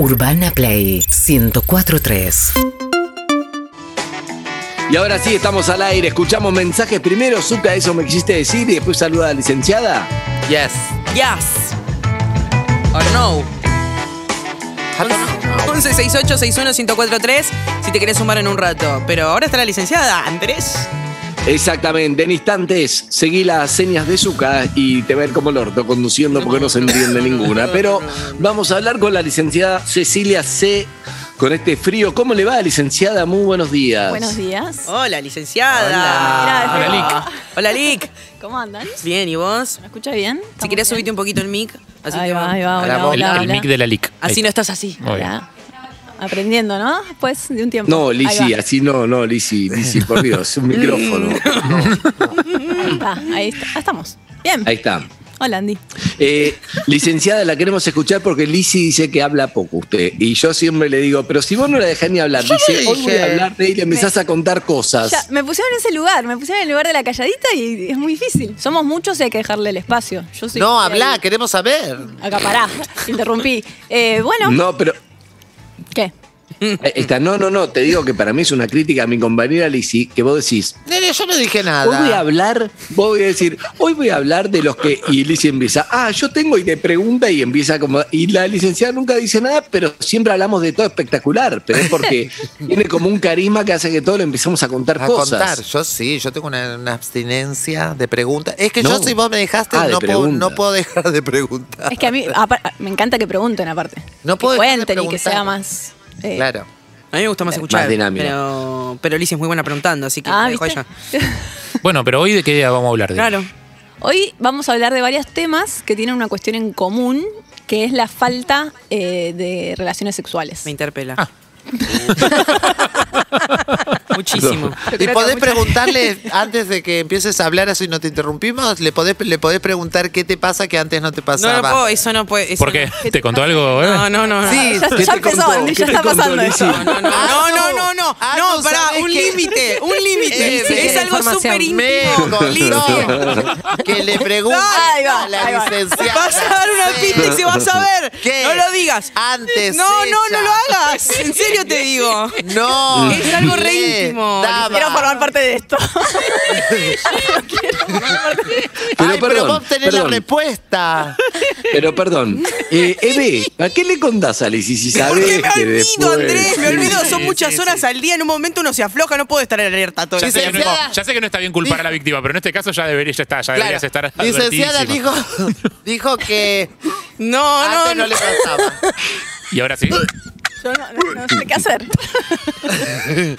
Urbana Play 1043. Y ahora sí, estamos al aire. Escuchamos mensajes primero. Zuka, eso me quisiste decir. Y después saluda a la licenciada. Yes. Yes. Or no. 11 68 61 1043 si te querés sumar en un rato. Pero ahora está la licenciada Andrés. Exactamente. En instantes, seguí las señas de Zuka y te ir como el orto conduciendo porque no se entiende ninguna. Pero vamos a hablar con la licenciada Cecilia C. Con este frío, ¿cómo le va, licenciada? Muy buenos días. Buenos días. Hola, licenciada. Hola, Lick. Hola, Lick. ¿Cómo andan? Bien, ¿y vos? ¿Me escucha bien? Si ¿Estamos querés bien? subite un poquito el mic. Así Ahí te va, va. ahí va, Hola, hola, vos. hola, El hola. mic de la LIC. Así no estás así. Muy bien. Hola. Aprendiendo, ¿no? Después de un tiempo. No, Lisi, así no, no, Lisi, Lisi, por Dios, un micrófono. Ahí está, ahí está. Ah, estamos. Bien. Ahí está. Hola, Andy. Eh, licenciada, la queremos escuchar porque Lisi dice que habla poco usted. Y yo siempre le digo, pero si vos no la dejás ni hablar, Yo dice, hoy voy a hablar de y empezás a contar cosas. Ya, me pusieron en ese lugar, me pusieron en el lugar de la calladita y es muy difícil. Somos muchos y hay que dejarle el espacio. Yo soy No, habla, queremos saber. Acapará, interrumpí. Eh, bueno, No, pero eh, está, no, no, no, te digo que para mí es una crítica a mi compañera Lisi, que vos decís, Nene, yo no dije hoy voy a nada. hablar, vos voy a decir, hoy voy a hablar de los que, y Lisi empieza, ah, yo tengo y te pregunta y empieza como, y la licenciada nunca dice nada, pero siempre hablamos de todo espectacular, pero es porque tiene como un carisma que hace que todo lo empezamos a contar A cosas. contar, yo sí, yo tengo una, una abstinencia de preguntas. Es que yo si vos me dejaste, Ah, de no, puedo, no puedo dejar de preguntar. Es que a mí me encanta que pregunten aparte. No que puedo dejar de cuenten y que sea más... eh, Claro. A mí me gusta más escuchar. dinámica. Pero, pero Liz es muy buena preguntando, así que Ah, dejo ella. Bueno, pero hoy de qué día vamos a hablar de Claro. Hoy vamos a hablar de varios temas que tienen una cuestión en común, que es la falta eh, de relaciones sexuales. Me interpela. Ah. Muchísimo. Y podés preguntarle, antes de que empieces a hablar, así no te interrumpimos, le podés, le podés preguntar qué te pasa que antes no te No, pasaba. no puedo, eso no puede. eso ¿Por qué? no. ¿Te contó algo? eh? No, no, no. no. Sí, Ya, ¿Qué ya te empezó, contó? Andy, ¿Qué ya te está contó, pasando Lizzy? esto. No, no, Ah, no, no. no, no, no, Ah, no, no, pará, ¿sabés un límite, un límite. Ese Es algo súper íntimo. Que le va, a la ahí va. licenciada. Vas a dar una pista y se vas a ver. ¿Qué? No lo digas. Antes No, no, no lo hagas. En serio te digo. No. Es algo re Quiero formar parte de esto. Pero Ay, pero perdón, vos tenés perdón. la respuesta. Pero perdón, eh, Eve, ¿a qué le contás a Lisi si Porque sabés me que olvido, después... Andrés, me olvido. Son muchas sí, horas sí. al día. En un momento uno se afloja, no puedo estar alerta todo Ya el sé, que no, ya sé que no está bien culpar a la víctima, pero en este caso ya debería ya está, ya deberías estar Licenciada dijo, dijo que No, antes no, no, no. le pasaba. Y ahora sí. Yo no, no- no sé qué hacer.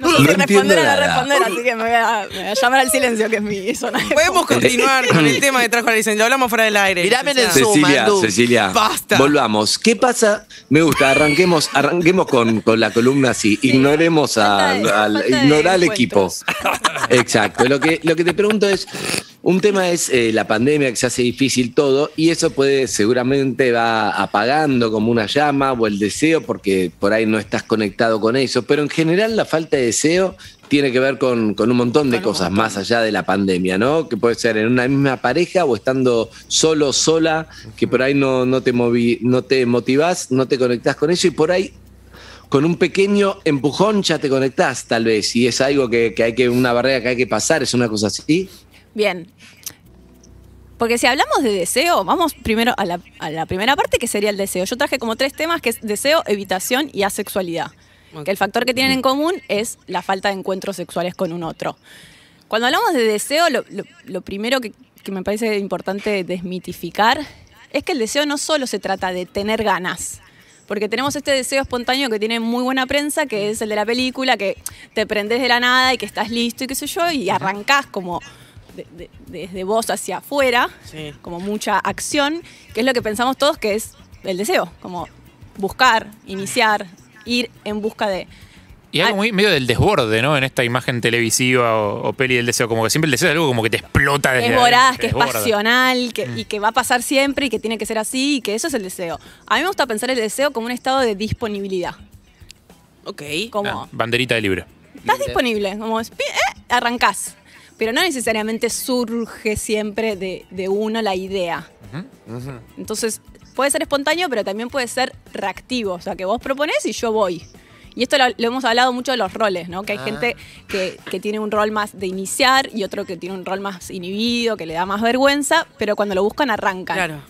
No No responder no nada. responder, así que me voy, a, me voy a llamar al silencio, que es mi zona. de Podemos continuar con el tema que trajo la licencia. Lo hablamos fuera del aire. Mirame en el licenciada. Zoom. Cecilia. Cecilia, Basta. volvamos. ¿Qué pasa? Me gusta, arranquemos, arranquemos con, con la columna así. Ignoremos a, al, ignorar al equipo. Exacto. Lo que, lo que te pregunto es, un tema es eh, la pandemia que se hace difícil todo y eso puede seguramente va apagando como una llama o el deseo porque por ahí no estás conectado con eso, pero en general la falta de deseo tiene que ver con, con un montón de cosas más allá de la pandemia, ¿no? Que puede ser en una misma pareja o estando solo, sola, que por ahí no, no, te, movi, no te motivás, no te conectás con eso y por ahí con un pequeño empujón ya te conectás, tal vez, y es algo que, que hay que, una barrera que hay que pasar, es una cosa así. Bien. Porque si hablamos de deseo, vamos primero a la, a la primera parte que sería el deseo. Yo traje como tres temas que es deseo, evitación y asexualidad. Que el factor que tienen en común es la falta de encuentros sexuales con un otro. Cuando hablamos de deseo, lo, lo- lo primero que, que me parece importante desmitificar es que el deseo no solo se trata de tener ganas. Porque tenemos este deseo espontáneo que tiene muy buena prensa, que es el de la película, que te prendes de la nada y que estás listo y qué sé yo, y arrancás como de- de- desde vos hacia afuera, Sí. como mucha acción, que es lo que pensamos todos que es el deseo, como buscar, iniciar, ir en busca de... Y algo muy medio del desborde, ¿no? En esta imagen televisiva o, o peli del deseo. Como que siempre el deseo es algo como que te explota desde es voraz, adentro, que es pasional, que, y que va a pasar siempre y que tiene que ser así y que eso es el deseo. A mí me gusta pensar el deseo como un estado de disponibilidad. Ok. Como, Ah, banderita de libre. estás disponible, como es- eh, arrancás. Pero no necesariamente surge siempre de, de uno la idea. Entonces, puede ser espontáneo, pero también puede ser reactivo. O sea, que vos proponés y yo voy. Y esto lo, lo hemos hablado mucho de los roles, ¿no? Que hay Ah. gente que, que tiene un rol más de iniciar y otro que tiene un rol más inhibido, que le da más vergüenza, pero cuando lo buscan arrancan. Claro.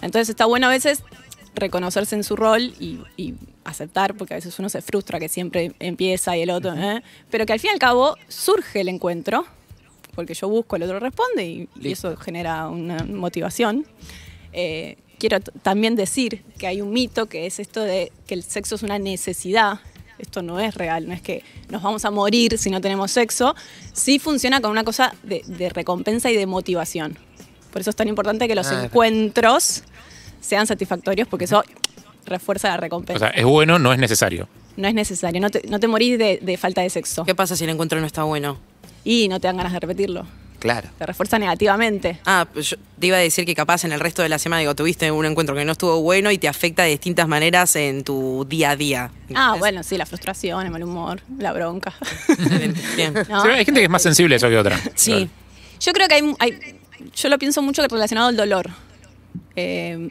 Entonces está bueno a veces reconocerse en su rol y, y aceptar, porque a veces uno se frustra que siempre empieza y el otro, ¿eh? pero que al fin y al cabo surge el encuentro, porque yo busco, el otro responde y, y eso genera una motivación. Eh, quiero también decir que hay un mito que es esto de que el sexo es una necesidad. Esto no es real, no es que nos vamos a morir si no tenemos sexo. Sí funciona con una cosa de, de recompensa y de motivación. Por eso es tan importante que los encuentros sean satisfactorios, porque eso refuerza la O recompensa. sea, es bueno, no es necesario. no es necesario, no te, no te morís de, de falta de sexo. ¿Qué pasa si el encuentro no está bueno? Y no te dan ganas de repetirlo. Claro. Te refuerza negativamente. Ah, pues yo te iba a decir que capaz en el resto de la semana, digo, tuviste un encuentro que no estuvo bueno y te afecta de distintas maneras en tu día a día. Ah, bueno, sí, la frustración, el mal humor, la bronca. Bien. ¿No? Sí, hay gente que es más sensible a eso que otra. Sí. Yo creo que hay, hay- yo lo pienso mucho relacionado al dolor. Eh,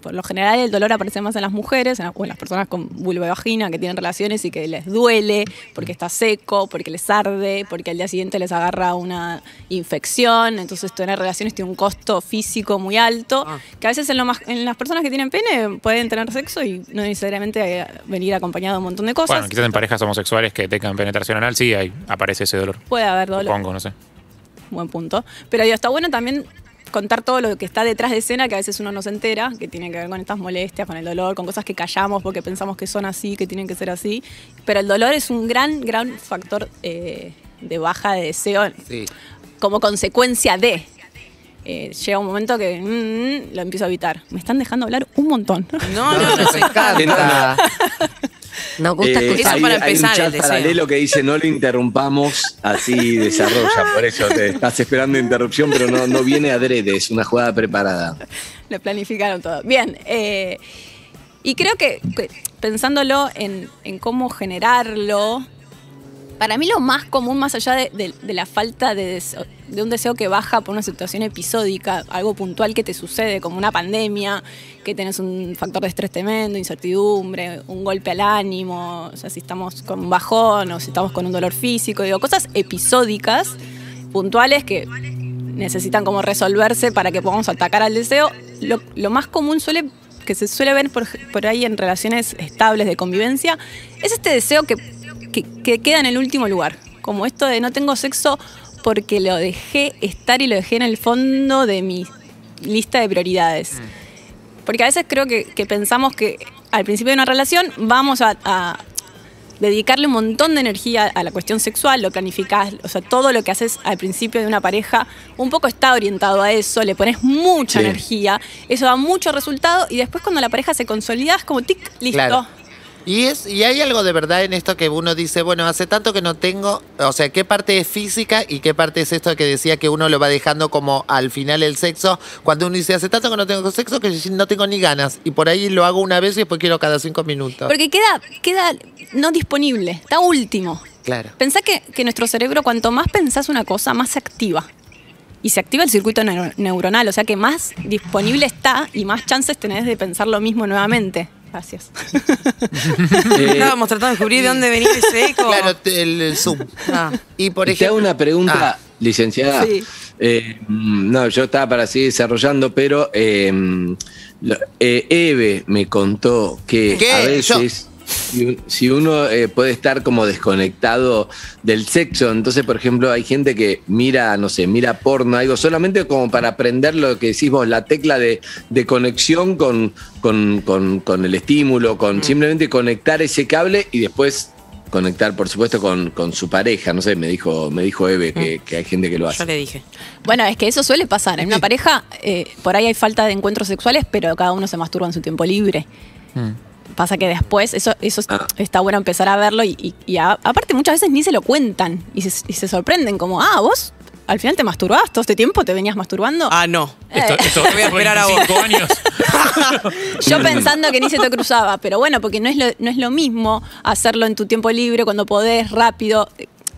por lo general el dolor aparece más en las mujeres en o en las personas con vulva y vagina que tienen relaciones y que les duele porque está seco, porque les arde, porque al día siguiente les agarra una infección. Entonces tener relaciones tiene un costo físico muy alto, Ah. que a veces en, lo más- en las personas que tienen pene pueden tener sexo y no necesariamente eh, venir acompañado de un montón de cosas. Bueno, quizás en parejas homosexuales que tengan penetración anal, sí, ahí aparece ese dolor. Puede haber dolor. Supongo, no sé. Buen punto. Pero digo, está bueno también contar todo lo que está detrás de escena, que a veces uno no se entera, que tiene que ver con estas molestias, con el dolor, con cosas que callamos porque pensamos que son así, que tienen que ser así. Pero el dolor es un gran, gran factor eh, de baja de deseo Sí. como consecuencia de. Eh, llega un momento que mm, lo empiezo a evitar. Me están dejando hablar un montón. No, no, no. Me encanta. Nos gusta Eh, escuchar. Eso para hay, hay un empezar, el chat paralelo que dice no lo interrumpamos, así desarrolla. Por eso te estás esperando interrupción, pero no, no viene adrede, es una jugada preparada. Lo planificaron todo. Bien. eh, y creo que, que pensándolo en, en cómo generarlo, para mí lo más común, más allá de, la falta de, deseo- de un deseo que baja por una situación episódica, algo puntual que te sucede, como una pandemia, que tenés un factor de estrés tremendo, incertidumbre, un golpe al ánimo, o sea, si estamos con un bajón o si estamos con un dolor físico, digo, cosas episódicas, puntuales que necesitan como resolverse para que podamos atacar al deseo. Lo, lo más común suele que se suele ver por, por ahí en relaciones estables de convivencia es este deseo que, que- que queda en el último lugar. Como esto de no tengo sexo porque lo dejé estar y lo dejé en el fondo de mi lista de prioridades. Porque a veces creo que, que pensamos que al principio de una relación vamos a, a dedicarle un montón de energía a la cuestión sexual, lo planificás, o sea, todo lo que haces al principio de una pareja un poco está orientado a eso, le pones mucha Sí. energía, eso da mucho resultado y después cuando la pareja se consolida es como tic, listo. Claro. Y, es, y hay algo de verdad en esto que uno dice, bueno, hace tanto que no tengo, o sea, ¿qué parte es física y qué parte es esto que decía que uno lo va dejando como al final el sexo? Cuando uno dice, hace tanto que no tengo sexo que no tengo ni ganas. Y por ahí lo hago una vez y después quiero cada cinco minutos. Porque queda, queda no disponible, está último. Claro. Pensá que, que nuestro cerebro, cuanto más pensás una cosa, más se activa. Y se activa el circuito neu- neuronal, o sea que más disponible está y más chances tenés de pensar lo mismo nuevamente. Gracias. Eh, Estábamos tratando de descubrir de dónde venía ese eco. Claro, te- el, el Zoom. Ah. Y por te ejemplo. hago una pregunta, Ah. licenciada. Sí. Eh, mm, no, yo estaba para seguir desarrollando, pero eh, eh, Eve me contó que ¿Qué? a veces si, un- si uno eh, puede estar como desconectado del sexo, entonces, por ejemplo, hay gente que mira, no sé, mira porno, algo solamente como para aprender lo que decís vos, la tecla de, de conexión con, con, con- con el estímulo, con simplemente conectar ese cable y después conectar, por supuesto, con, con su pareja. No sé, me dijo, me dijo Eve que, que hay gente que lo Yo hace. le dije. Bueno, es que eso suele pasar. En una pareja, eh, por ahí hay falta de encuentros sexuales, pero cada uno se masturba en su tiempo libre. Pasa que después, eso, eso Ah. está bueno empezar a verlo y, y- y a- aparte muchas veces ni se lo cuentan y se, y se sorprenden como, ah, vos al final te masturbabas todo este tiempo, te venías masturbando. Ah, no. Esto, Eh. esto Voy a esperar a vos. 25 años. Yo pensando que ni se te cruzaba, pero bueno, porque no es, lo, no es lo mismo hacerlo en tu tiempo libre, cuando podés, rápido,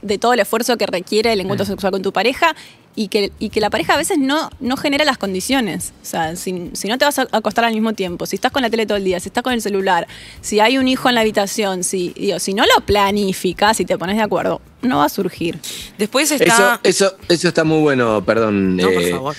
de todo el esfuerzo que requiere el encuentro sexual con tu pareja, y que, y que la pareja a veces no, no genera las condiciones. O sea, si, si no te vas a acostar al mismo tiempo, si estás con la tele todo el día, si estás con el celular, si hay un hijo en la habitación, si, digo, si no lo planificas y te pones de acuerdo, no va a surgir. Después Eso, está. eso, eso está muy bueno, perdón. No, por eh, favor.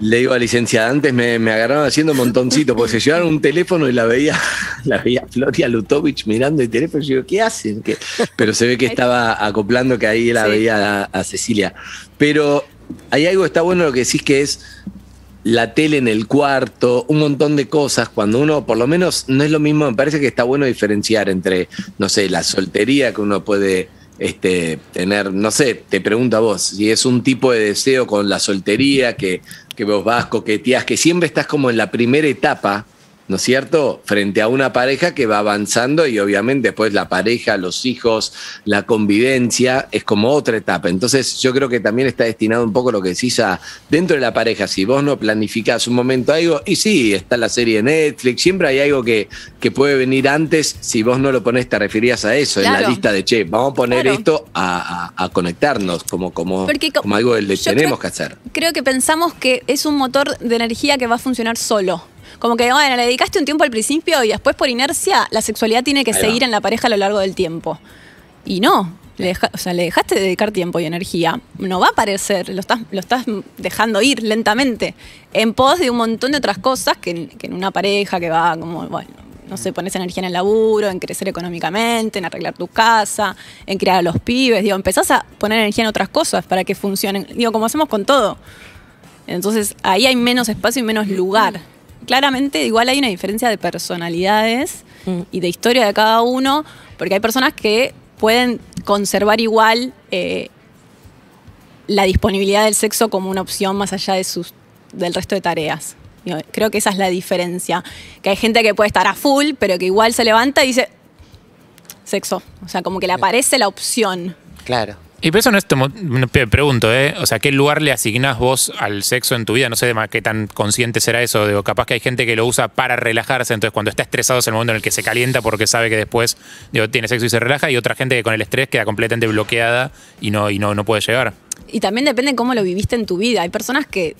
Le digo a licenciada, antes me, me agarraron haciendo montoncito, porque se llevaron un teléfono y la veía, la veía Floria Lutovich mirando el teléfono. Y yo digo, ¿qué hacen? ¿Qué? Pero se ve que estaba acoplando que ahí la Sí. veía a, a Cecilia. Pero hay algo que está bueno lo que decís que es la tele en el cuarto, un montón de cosas. Cuando uno, por lo menos, no es lo mismo, me parece que está bueno diferenciar entre, no sé, la soltería que uno puede este, tener, no sé, te pregunto a vos, si es un tipo de deseo con la soltería, que, que vos vas, coqueteás, que siempre estás como en la primera etapa, ¿no es cierto? Frente a una pareja que va avanzando y obviamente después la pareja, los hijos, la convivencia es como otra etapa. Entonces yo creo que también está destinado un poco lo que decís a dentro de la pareja. Si vos no planificás un momento algo, y sí, está la serie de Netflix, siempre hay algo que, que puede venir antes. Si vos no lo ponés, te referías a eso, en la lista de, che, vamos a poner Claro. esto a, a- a conectarnos como, como, Porque co- como algo que tenemos creo- que hacer. Creo que pensamos que es un motor de energía que va a funcionar solo. Como que, bueno, le dedicaste un tiempo al principio y después por inercia la sexualidad tiene que Ahí seguir va. en la pareja a lo largo del tiempo. Y no, le, deja- o sea, le dejaste de dedicar tiempo y energía. No va a aparecer, lo estás, lo estás dejando ir lentamente en pos de un montón de otras cosas que, en- que en una pareja que va como, bueno, no sé, pones energía en el laburo, en crecer económicamente, en arreglar tu casa, en criar a los pibes. Digo, empezás a poner energía en otras cosas para que funcionen. Digo, como hacemos con todo. Entonces ahí hay menos espacio y menos lugar. Claramente igual hay una diferencia de personalidades Mm. y de historia de cada uno, porque hay personas que pueden conservar igual eh, la disponibilidad del sexo como una opción más allá de sus, del resto de tareas. Digo, Creo que esa es la diferencia. Que hay gente que puede estar a full, pero que igual se levanta y dice sexo. O sea, como que le aparece la opción. Claro. Y por eso no es me pregunto, ¿eh? O sea, ¿qué lugar le asignás vos al sexo en tu vida? No sé ma- qué tan consciente será eso. Digo, capaz que hay gente que lo usa para relajarse, entonces cuando está estresado es el momento en el que se calienta porque sabe que después tiene sexo y se relaja, y otra gente que con el estrés queda completamente bloqueada y no, y no, no puede llegar. Y también depende cómo lo viviste en tu vida. Hay personas que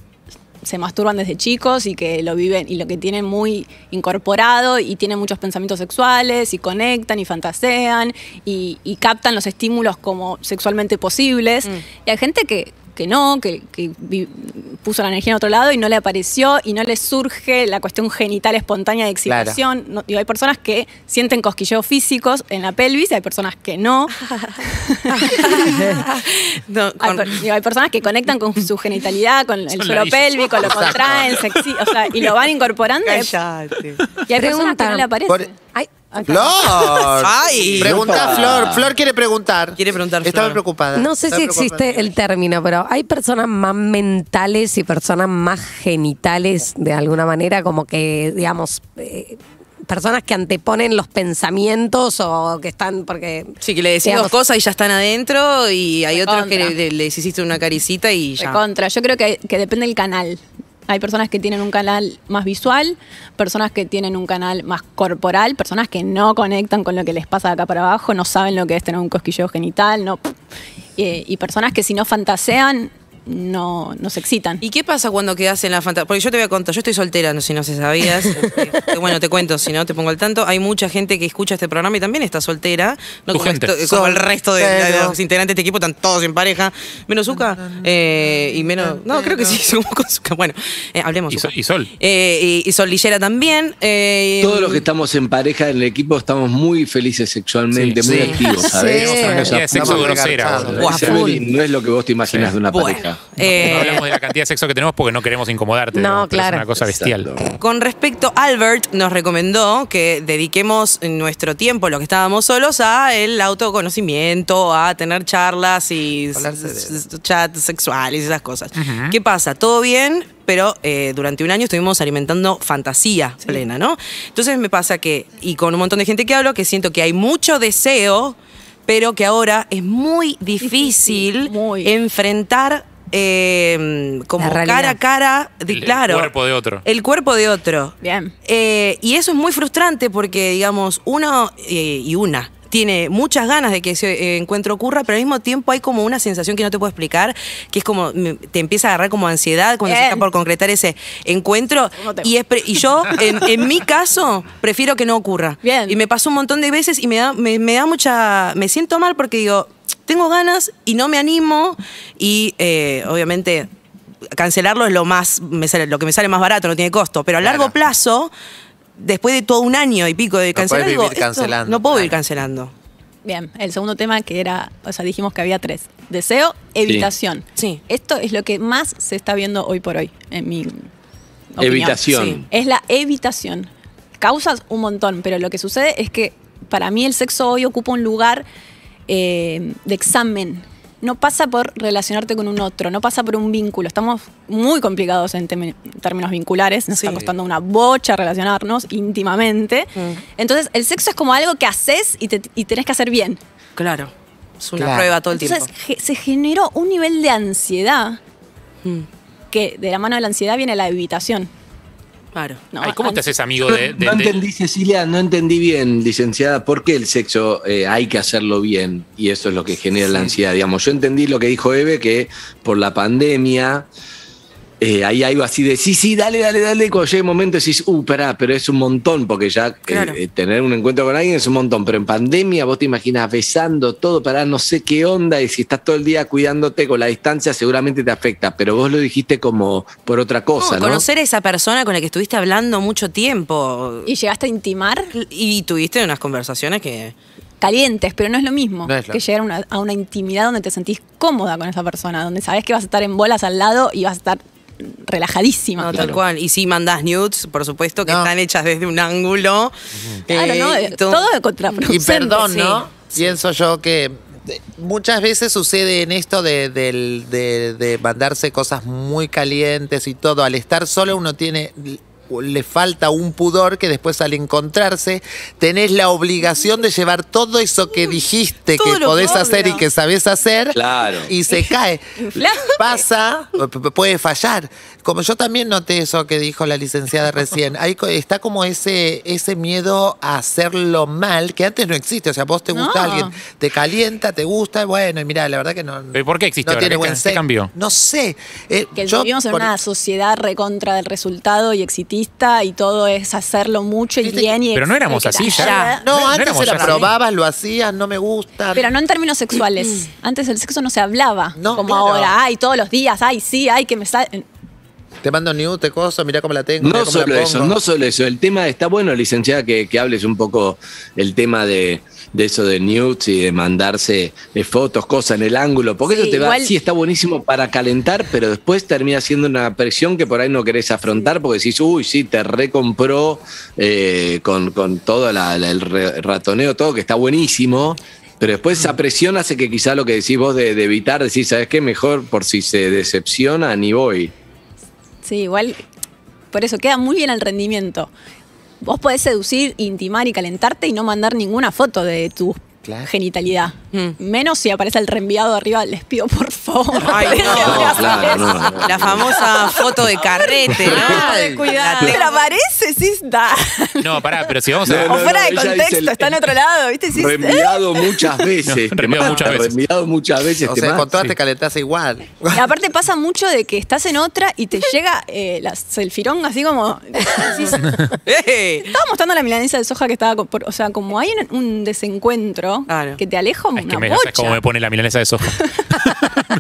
se masturban desde chicos y que lo viven y lo que tienen muy incorporado y tienen muchos pensamientos sexuales y conectan y fantasean y, y captan los estímulos como sexualmente posibles. Y hay gente que, que no, que, que vi- puso la energía en otro lado y no le apareció y no le surge la cuestión genital espontánea de excitación. No, digo, hay personas que sienten cosquilleos físicos en la pelvis y hay personas que no. No, Hay, con- digo, hay personas que conectan con su genitalidad, con el suelo pélvico, lo contraen, sexy, o sea, y lo van incorporando. y hay- Cállate. Y hay personas que no le aparece. Por- Flor. Ay. Pregunta Opa. Flor. Flor quiere preguntar. Quiere preguntar, Estaba Flor. preocupada. no sé Estaba si existe el término, pero hay personas más mentales y personas más genitales de alguna manera, como que, digamos, eh, personas que anteponen los pensamientos o que están porque... Sí, que le decís digamos, dos cosas y ya están adentro y hay otros que le, le- les hiciste una caricita y ya. Contra. Yo creo que, que depende del canal. Hay personas que tienen un canal más visual, personas que tienen un canal más corporal, personas que no conectan con lo que les pasa de acá para abajo, no saben lo que es tener un cosquilleo genital, no. Eh, y personas que si no fantasean, no, no se excitan. ¿Y qué pasa cuando quedas en la fantasía? Porque yo te voy a contar, yo estoy soltera, no sé si no se sabías. Este, bueno, te cuento, si no te pongo al tanto. Hay mucha gente que escucha este programa y también está soltera. No como, gente. esto- como el resto de, los integrantes de este equipo, están todos en pareja. Menos Zuka. eh, y menos. No, creo que sí, somos con Zucca. Bueno, eh, hablemos. Y. Sol- y Sol. Eh, y, y Sol Lillera también. eh, Todos los que estamos en pareja en el equipo estamos muy felices sexualmente, Sí. muy Sí. activos, ¿sabes? Sí. Sexo grosera. full. Meli, no es lo que vos te imaginas de una Bueno, pareja. Eh, No hablamos de la cantidad de sexo que tenemos porque no queremos incomodarte. No, digamos, claro. Es una cosa bestial. Exacto. Con respecto, Albert nos recomendó que dediquemos nuestro tiempo, lo que estábamos solos, a el autoconocimiento, a tener charlas y chats sexuales y esas cosas. ¿Qué pasa? Todo bien, pero eh, durante un año estuvimos alimentando fantasía plena, ¿no? Entonces me pasa que, y con un montón de gente que hablo, que siento que hay mucho deseo, pero que ahora es muy difícil, Difícil, muy. enfrentar eh, como cara a cara, de, El- el claro, cuerpo de otro. el cuerpo de otro. Bien. Eh, y eso es muy frustrante porque, digamos, uno eh, y una tiene muchas ganas de que ese eh, encuentro ocurra, pero al mismo tiempo hay como una sensación que no te puedo explicar, que es como me- te empieza a agarrar como ansiedad cuando se está por concretar ese encuentro. ¿Cómo te- Y, es pre- y yo, en, en mi caso, prefiero que no ocurra. Bien. Y me pasó un montón de veces y me da, me, me da mucha. Me siento mal porque digo, tengo ganas y no me animo. Y eh, obviamente cancelarlo es lo más me sale, lo que me sale más barato, no tiene costo. Pero a Claro. largo plazo, después de todo un año y pico de No cancelar, digo, esto cancelando, no puedo claro. cancelando. Bien, el segundo tema que era, o sea, dijimos que había tres. Deseo, evitación. Sí. Esto es lo que más se está viendo hoy por hoy, en mi opinión. Evitación. Sí. Es la evitación. Causas un montón, pero lo que sucede es que para mí el sexo hoy ocupa un lugar eh, de examen. No pasa por relacionarte con un otro, no pasa por un vínculo. Estamos muy complicados en términos vinculares, nos Sí. está costando una bocha relacionarnos íntimamente. Mm. Entonces, el sexo es como algo que haces y, te, y tenés que hacer bien. Claro. Es una Claro. prueba todo el Entonces, tiempo. ge- se generó un nivel de ansiedad Mm, que de la mano de la ansiedad viene la evitación. Claro. ¿no? Ay, ¿Cómo te haces amigo de, de- no entendí, Cecilia, no entendí bien, licenciada, por qué el sexo eh, hay que hacerlo bien y eso es lo que genera la ansiedad. Digamos, yo entendí lo que dijo Eve, que por la pandemia eh, hay algo así de sí, sí, dale, dale, dale. Y cuando llega el momento decís, uh, pará, pero es un montón, porque ya eh, Claro. eh, tener un encuentro con alguien es un montón. Pero en pandemia vos te imaginas besando todo, pará, no sé qué onda, y si estás todo el día cuidándote con la distancia, seguramente te afecta. Pero vos lo dijiste como por otra cosa, No, ¿no? Conocer a esa persona con la que estuviste hablando mucho tiempo. Y llegaste a intimar Y tuviste unas conversaciones que. calientes, pero no es lo mismo No es lo que llegar a una, a una intimidad donde te sentís cómoda con esa persona, donde sabes que vas a estar en bolas al lado y vas a estar relajadísima. No, tal cual. Y si mandás nudes, por supuesto, que No. están hechas desde un ángulo. Claro, ¿no? Eh, tú- Todo de Y contraproducente. perdón, sí. ¿no? Pienso yo que eh, muchas veces sucede en esto de- de mandarse cosas muy calientes y todo. Al estar solo uno tiene le falta un pudor que después al encontrarse tenés la obligación de llevar todo eso que dijiste Todo que podés obvio. hacer y que sabés hacer Claro. y se cae. Pasa, puede fallar. Como yo también noté eso que dijo la licenciada recién, co- está como ese, ese miedo a hacerlo mal, que antes no existe. O sea, vos te gusta No. alguien, te calienta, te gusta, bueno, y mira, la verdad que no. ¿Pero por qué existe no ahora? tiene ¿Qué buen qué cambió? No sé. Eh, Que yo vivimos en por- una sociedad recontra del resultado y exitista y todo es hacerlo mucho y Viste bien. Y Pero no éramos así ya. Ya. No, No antes era así. probabas, lo hacías, no me gusta. Pero no en términos sexuales. Antes el sexo no se hablaba. No, como claro. ahora. Ay, todos los días. Ay, sí, ay, que me sale. Te mando news, te coso, mira cómo la tengo. mirá No cómo la solo eso, no solo eso. El tema está bueno, licenciada, que, que hables un poco el tema de, de eso de nudes y de mandarse de fotos, cosas en el ángulo, porque Sí, eso te va, igual- sí está buenísimo para calentar, pero después termina siendo una presión que por ahí no querés afrontar porque decís, uy, sí, te recompró eh, con, con todo la- la- el ratoneo, todo que está buenísimo. Pero después esa presión hace que quizá lo que decís vos de, de evitar, decís, ¿sabes qué? Mejor por si se decepciona, ni voy. Sí, igual. Por eso queda muy bien el rendimiento. Vos podés seducir, intimar y calentarte y no mandar ninguna foto de tu Claro. genitalidad. Mm. Menos si aparece el reenviado arriba, les pido por favor. Ay, no, dejen de hacer claro, eso. no, no. La famosa foto de carrete, ¿no? Ay, La Pero aparece, sí está. No, pará, pero si vamos a. No, o fuera de contexto, el- está en otro lado, ¿viste? Sí, Reenviado muchas veces. No, reenviado muchas veces. Reenviado muchas veces. O sea, con todas sí. te calentás igual. Y aparte pasa mucho de que estás en otra y te llega eh, la selfirón así como... decís, ¡Eh! Estaba mostrando la milanesa de soja que estaba... con- por- o sea, como hay un, un desencuentro Claro. que te aleja Es una que me, bocha. cómo me pone la milanesa de soja.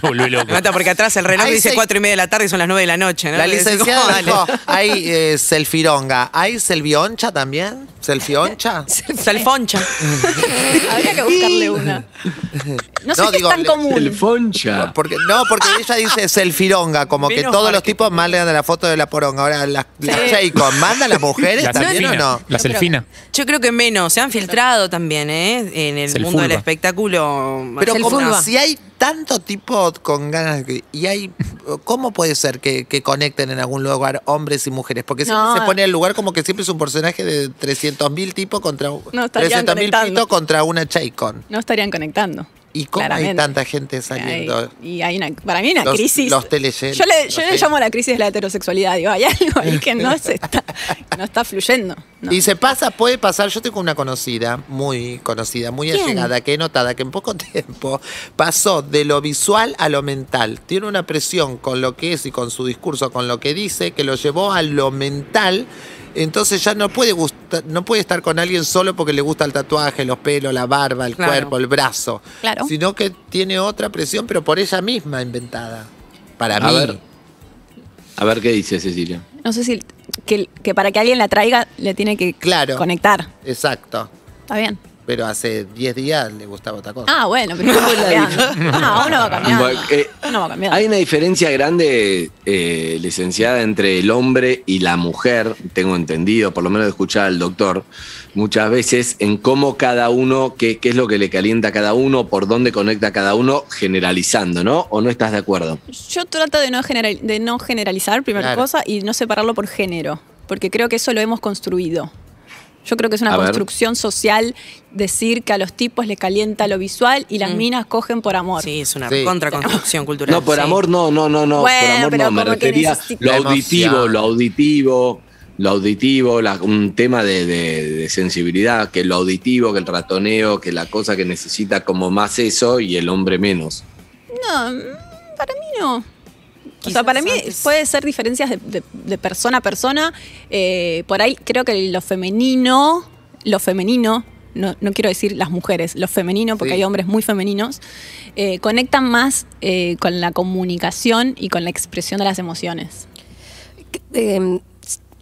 me volví loco. Me mata porque atrás el reloj Ahí dice se- cuatro y media de la tarde y son las nueve de la noche, ¿no? La decís, licenciada ¿cómo, dale? dijo, hay eh, selfironga. ¿Hay selvioncha también? ¿Selfioncha? Salfoncha. Habría que buscarle una. No sé No, si digo, es tan le- común. El foncha. Porque, no, porque ella dice selfironga, como que Menos todos los marketing. tipos mandan la foto de la poronga. Ahora, las las Cheicos, ¿mandan las mujeres La también o no? La selfina. Yo creo que menos. Se han filtrado también, ¿eh? En el mundo del espectáculo. Pero como si hay tanto tipo con ganas y hay ¿cómo puede ser que, que conecten en algún lugar hombres y mujeres? Porque siempre No. se pone el lugar como que siempre es un personaje de 300.000 tipos contra No estarían 300.000 conectando. pitos contra una Cheicon. No estarían conectando. ¿Y cómo hay tanta gente saliendo? Hay- y hay una, para mí hay una Los- crisis. los Yo le, yo llamo la crisis de la heterosexualidad. Digo, hay algo ahí que no, se está, no está fluyendo. No. Y se pasa, puede pasar, yo tengo una conocida, muy conocida, muy ¿Quién? allegada, que he notado que en poco tiempo pasó de lo visual a lo mental. Tiene una presión con lo que es y con su discurso, con lo que dice, que lo llevó a lo mental. Entonces ya no puede gustar, no puede estar con alguien solo porque le gusta el tatuaje, los pelos, la barba, el Claro. cuerpo, el brazo. Claro. Sino que tiene otra presión, pero por ella misma inventada. Para A mí. ver. A ver qué dice Cecilia. No sé si que, que para que alguien la traiga le tiene que Claro. conectar. Exacto. Está bien. Pero hace 10 días le gustaba otra cosa. Ah, bueno, pero. No, uno va cambiando. Bueno, eh, Uno va cambiando. Hay una diferencia grande, eh, licenciada, entre el hombre y la mujer, tengo entendido, por lo menos de escuchar al doctor, muchas veces en cómo cada uno, qué, qué es lo que le calienta a cada uno, por dónde conecta a cada uno, generalizando, ¿no? ¿O no estás de acuerdo? Yo trato de no, general- de no generalizar, primera Claro. cosa, y no separarlo por género, porque creo que eso lo hemos construido. Yo creo que es una A ver. construcción social decir que a los tipos les calienta lo visual y las minas cogen por amor. Sí, es una Sí. contraconstrucción cultural. No, por sí. amor no, no, no, no, Bueno, por amor pero no, me refería lo auditivo, lo auditivo, lo auditivo, la- un tema de, de- de sensibilidad, que lo auditivo, que el ratoneo, que la cosa que necesita como más eso y el hombre menos. No, mm, para mí no. O sea, para mí antes- puede ser diferencias de, de- de persona a persona. Eh, por ahí creo que lo femenino, lo femenino, no, no quiero decir las mujeres, lo femenino, porque Sí. hay hombres muy femeninos, eh, conectan más eh, con la comunicación y con la expresión de las emociones.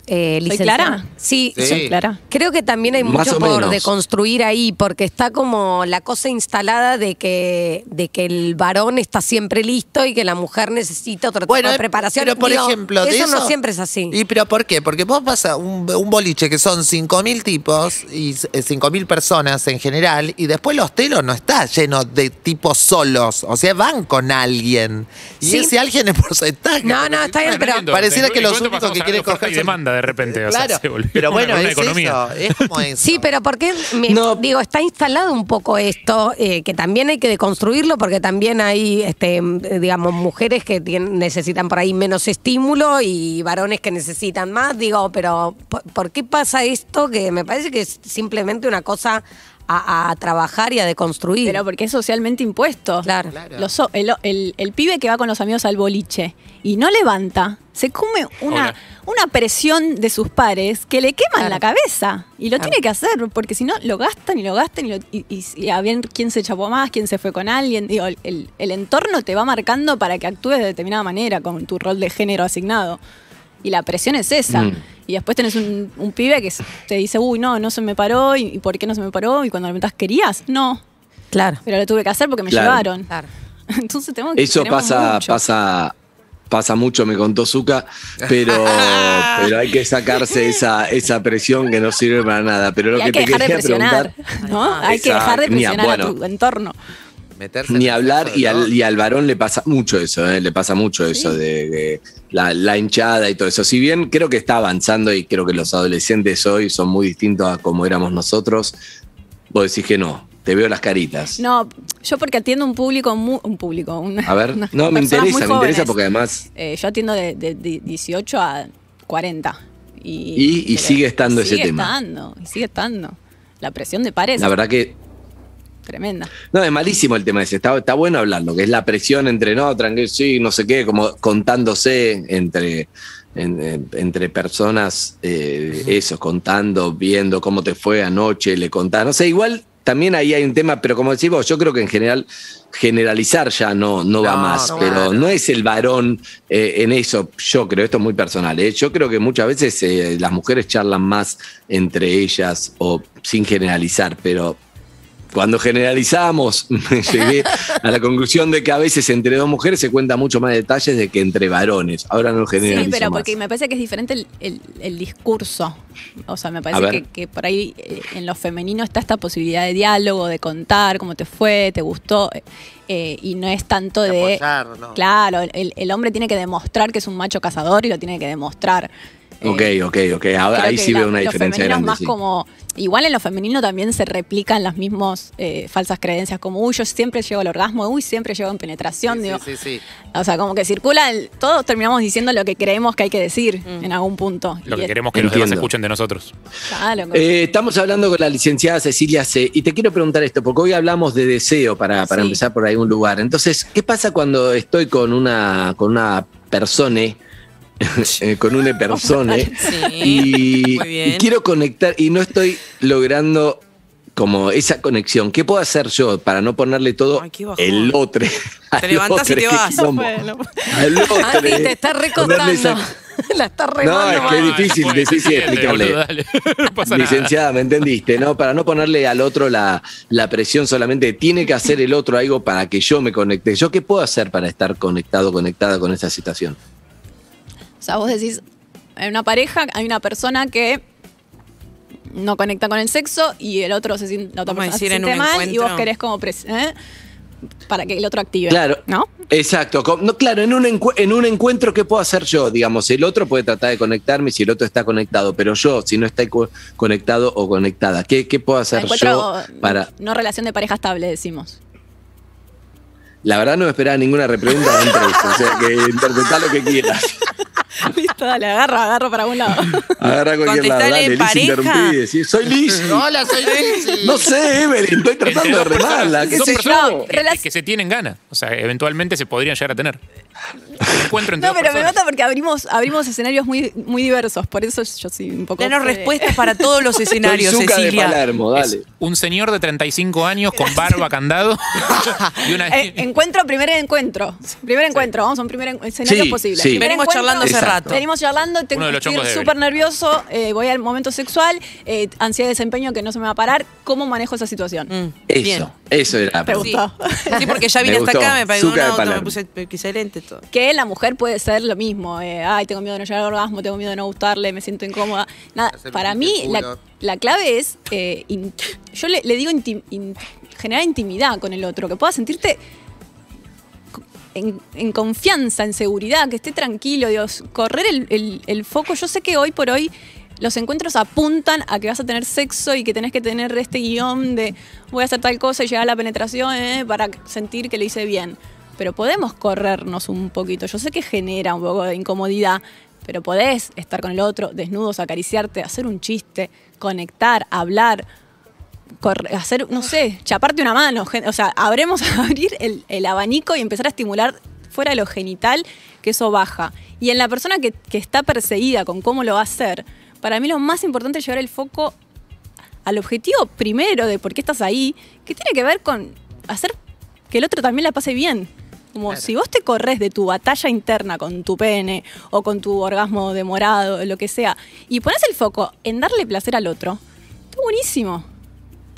Eh, eh, ¿Soy licenciada. clara? Sí, Sí. ¿Soy clara? Creo que también hay Más mucho por deconstruir ahí, porque está como la cosa instalada de que, de que el varón está siempre listo y que la mujer necesita otro tipo de eh, preparación. Pero por Digo, ejemplo, de eso, no siempre es así. ¿Y pero por qué? Porque vos vas a un, un boliche que son 5.000 tipos y eh, 5.000 personas en general y después los telos no está lleno de tipos solos. O sea, van con alguien. Y Sí. ese alguien es porcentaje. No, no, está bien, pero. Pareciera ¿En que los únicos que quieren coger demanda de repente. O sea, se volvió pero bueno, una es economía. eso, es como eso. Sí, pero porque me- No. digo, está instalado un poco esto, eh, que también hay que deconstruirlo, porque también hay, este, digamos, mujeres que tienen- necesitan por ahí menos estímulo y varones que necesitan más. Digo, pero ¿por, por qué pasa esto? Que me parece que es simplemente una cosa a, a trabajar y a deconstruir. Pero porque es socialmente impuesto. Claro. Claro. Los o- el, el- el pibe que va con los amigos al boliche y no levanta, se come una, Hola. una presión de sus pares que le queman Claro. la cabeza. Y lo Claro. tiene que hacer, porque si no, lo gastan y lo gastan y, lo- y- y- y a ver quién se chapó más, quién se fue con alguien. Digo, el, el- entorno te va marcando para que actúes de determinada manera con tu rol de género asignado. Y la presión es esa. Mm. Y después tenés un, un pibe que te dice, uy, no, no se me paró. ¿Y, y por qué no se me paró? Y cuando lo metas, ¿querías? No. Claro. Pero lo tuve que hacer porque me Claro. llevaron. Claro. Entonces tenemos que Eso pasa, mucho. pasa, pasa mucho, me contó Zuka, pero, pero hay que sacarse esa, esa presión que no sirve para nada. Pero lo Y hay que que te quería preguntar, ¿no? Hay que dejar de presionar a tu entorno. Meterse Ni hablar, y al, y al varón le pasa mucho eso, ¿eh? le pasa mucho eso de, de la, la hinchada y todo eso. Si bien creo que está avanzando y creo que los adolescentes hoy son muy distintos a como éramos nosotros, vos decís que no, te veo las caritas. No, yo porque atiendo un público, un público, una, A ver, unas no, me interesa, me interesa porque además Eh, yo atiendo de, de- de 18 a 40. Y, Y- y pero sigue estando ese sigue tema. Estando, y sigue estando. La presión de pares la verdad que tremenda. No, es malísimo el tema ese. Está, está bueno hablarlo, que es la presión entre, no, tranquilo, sí, no sé qué, como contándose entre, en- en- entre personas, eh, eso, contando, viendo cómo te fue anoche, le contás. No sé, igual también ahí hay un tema, pero como decís vos, yo creo que en general generalizar ya no, no va No, más, no, pero no es el varón eh, en eso, yo creo, esto es muy personal, ¿eh? yo creo que muchas veces eh, las mujeres charlan más entre ellas o sin generalizar, pero cuando generalizamos, me llegué a la conclusión de que a veces entre dos mujeres se cuenta mucho más detalles de que entre varones. Ahora no generalizo Sí, pero más. porque me parece que es diferente el, el- el discurso. O sea, me parece que, que por ahí eh, en lo femenino está esta posibilidad de diálogo, de contar cómo te fue, te gustó, eh, eh, y no es tanto De de... apoyar, ¿no? Claro, el, el hombre tiene que demostrar que es un macho cazador y lo tiene que demostrar. Ok, ok, ok. Ahora, ahí sí la- veo una diferencia grande. más sí. como igual en lo femenino también se replican las mismas eh, falsas creencias como uy yo siempre llego al orgasmo uy siempre llego en penetración Sí, digo sí, sí, sí. o sea como que circula el- todos terminamos diciendo lo que creemos que hay que decir en algún punto Lo Y que es- queremos que los demás escuchen de nosotros. claro, Eh, estamos hablando con la licenciada Cecilia C. Y te quiero preguntar esto, porque hoy hablamos de deseo para, para Sí. empezar por algún lugar. Entonces, ¿qué pasa cuando estoy con una, con una persona, eh, con una persona, Sí, y, quiero conectar y no estoy logrando como esa conexión? ¿Qué puedo hacer yo para no ponerle todo Ay, el otro? Te levantás y te vas. Bueno. Al otro. Andy, te está recostando. Ponerle esa- La está No, es que es difícil, difícil explicarle. boludo, dale. No pasa nada. Licenciada, ¿me entendiste? ¿No? Para no ponerle al otro la, la presión solamente, tiene que hacer el otro algo para que yo me conecte. ¿Yo qué puedo hacer para estar conectado, conectada con esa situación? O sea, vos decís, en una pareja hay una persona que no conecta con el sexo y el otro se siente, la otra persona decir en siente mal y vos encuentro. querés como pres- ¿eh? para que el otro active. Claro. ¿No? Exacto. No, claro, en un, en un encuentro, ¿qué puedo hacer yo? Digamos, el otro puede tratar de conectarme si el otro está conectado, pero yo, si no está co- conectado o conectada, ¿qué, qué puedo hacer Encuentro yo para...? no relación de pareja estable, decimos. La verdad no me esperaba ninguna repregunta dentro de eso, o sea, que interpretá lo que quieras. Me dale, agarra, agarra para un lado. Agarra cualquier lado, dale, Liz, interrumpí, decí, soy Liz. Hola, soy Lizzy. No sé, Evelyn, estoy tratando de remarla, qué sé personas yo. que- Relac- que se tienen ganas. O sea, eventualmente se podrían llegar a tener. Encuentro entre No, pero me mata porque abrimos, abrimos escenarios muy, muy diversos, por eso yo soy un poco... Danos respuestas para todos los escenarios, Soy Zucca de Cecilia. Palermo, dale. Un señor de 35 años con barba, candado y una... Eh, encuentro, primer encuentro. Primer encuentro, vamos a un primer en- escenario Sí, posible. sí. Venimos charlando hace Exacto. rato. Venimos charlando, tengo los estoy súper nervioso, eh, voy al momento sexual, eh, ansiedad de desempeño que no se me va a parar. ¿Cómo manejo esa situación? Mm, Eso, Bien. eso era. Sí. gustó. Sí, porque ya vine Me hasta gustó. acá, me pagué un auto, me puse excelente todo. Que la mujer puede ser lo mismo. eh, Ay, tengo miedo de no llegar al orgasmo, tengo miedo de no gustarle, me siento incómoda. Nada, para mí la, clave es, eh, in- yo le, le digo intim- in- generar intimidad con el otro, que puedas sentirte en, confianza, en seguridad, que esté tranquilo, Dios, correr el, foco. Yo sé que hoy por hoy los encuentros apuntan a que vas a tener sexo y que tenés que tener este guion de voy a hacer tal cosa y llegar a la penetración eh, para sentir que lo hice bien. Pero podemos corrernos un poquito. Yo sé que genera un poco de incomodidad, pero podés estar con el otro, desnudos, acariciarte, hacer un chiste, conectar, hablar, hacer, no sé, chaparte una mano. O sea, habremos a abrir el, el abanico y empezar a estimular fuera de lo genital, que eso baja. Y en la persona que, que está perseguida con cómo lo va a hacer, para mí lo más importante es llevar el foco al objetivo primero de por qué estás ahí, que tiene que ver con hacer que el otro también la pase bien. Como si vos te corres de tu batalla interna con tu pene o con tu orgasmo demorado, lo que sea, y pones el foco en darle placer al otro, está buenísimo.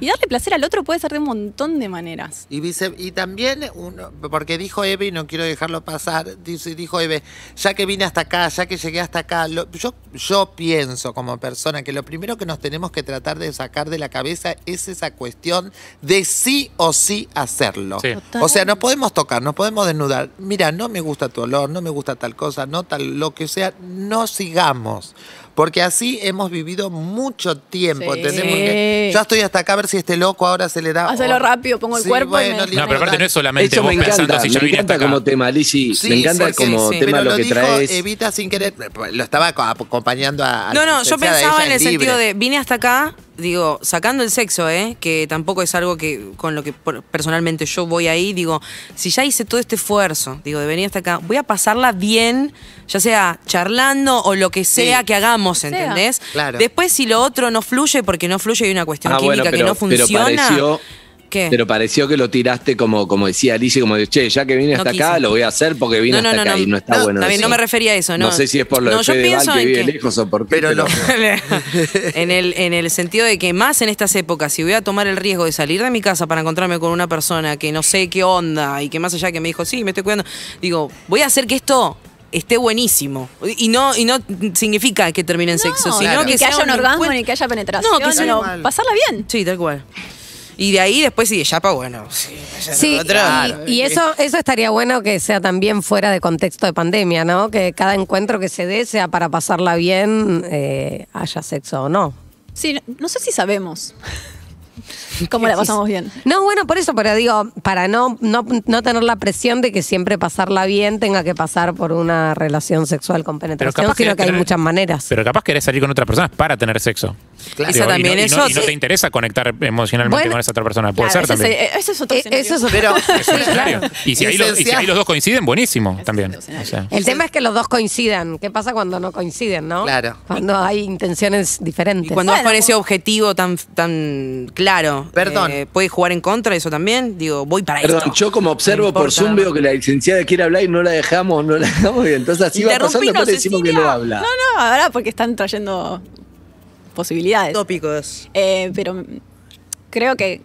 Y darle placer al otro puede ser de un montón de maneras. Y, vice- y también, uno, porque dijo Eve, y no quiero dejarlo pasar, dice, dijo Eve, ya que vine hasta acá, ya que llegué hasta acá, lo- yo, yo pienso como persona que lo primero que nos tenemos que tratar de sacar de la cabeza es esa cuestión de sí o sí hacerlo. Sí. O sea, nos podemos tocar, nos podemos desnudar. Mira, no me gusta tu olor, no me gusta tal cosa, no tal, lo que sea, no sigamos. Porque así hemos vivido mucho tiempo, Sí. ¿entendés? Porque yo estoy hasta acá a ver si este loco ahora se le da. Hacelo oh, rápido, pongo el sí, cuerpo y bueno, me- listo, No, pero aparte no es solamente Eso vos me pensando encanta, si ya me vine hasta encanta acá. como tema, Lizzy. Sí, me encanta como sí, tema pero lo que dijo traes. Evita sin querer, lo estaba co- acompañando a. a No, no, yo pensaba en el libre. sentido de, vine hasta acá, digo, sacando el sexo, ¿eh? que tampoco es algo que con lo que por- personalmente yo voy ahí, digo, si ya hice todo este esfuerzo, digo, de venir hasta acá, voy a pasarla bien, ya sea charlando o lo que sea Sí. que hagamos. ¿entendés? Claro. Después si lo otro no fluye, porque no fluye, hay una cuestión Ah, química bueno, que pero- no pero funciona. pareció- ¿Qué? Pero pareció que lo tiraste como, como decía Alicia, como de, che, ya que vine No hasta acá, lo voy a hacer porque vine No, no, hasta no, acá no. y no está No, bueno. Está bien, eso. no me refería a eso, ¿no? No sé si es por lo No, de Fedeval que en vive que- lejos o por qué, Pero pero, lo- en, el, en el sentido de que más en estas épocas, si voy a tomar el riesgo de salir de mi casa para encontrarme con una persona que no sé qué onda y que más allá que me dijo, sí, me estoy cuidando, digo, voy a hacer que esto esté buenísimo. Y no, y no significa que termine en sexo, sino claro. que que sea haya un orgasmo, ni que haya penetración, No, que sea sino igual. pasarla bien. Sí, tal cual. Y de ahí después sigue Yapa, bueno. Sí, ya Sí, lo otro. y, y eso, eso estaría bueno que sea también fuera de contexto de pandemia, ¿no? Que cada encuentro que se dé sea para pasarla bien, eh, haya sexo o no. Sí, no, no sé si sabemos cómo la pasamos bien. No, bueno, por eso, pero digo, para no, no, no tener la presión de que siempre pasarla bien tenga que pasar por una relación sexual con penetración, capaz sino que que hay tener- muchas maneras. Pero capaz querés salir con otras personas para tener sexo. Claro. Esa y también, no, y eso no- y no sí. te interesa conectar emocionalmente Bueno, con esa otra persona. Puede Claro, ser ese, también. es, ese es otro Eh, escenario. eso es otro- Pero- Es un escenario. Y si, ahí los, y si Licenciado. ahí los dos coinciden, buenísimo también. otro escenario. O sea, El tema es que los dos coincidan. ¿Qué pasa cuando no coinciden, no? Claro. Cuando hay intenciones diferentes. Y cuando vas con ese objetivo tan, tan claro, Perdón. eh, ¿puede jugar en contra de eso también? Digo, voy para Perdón, esto. yo como observo por. Zoom veo que la licenciada quiere hablar y no la dejamos, no la dejamos y entonces así va pasando, después decimos que no habla. No, no, ahora porque están trayendo posibilidades. Tópicos. Eh, pero creo que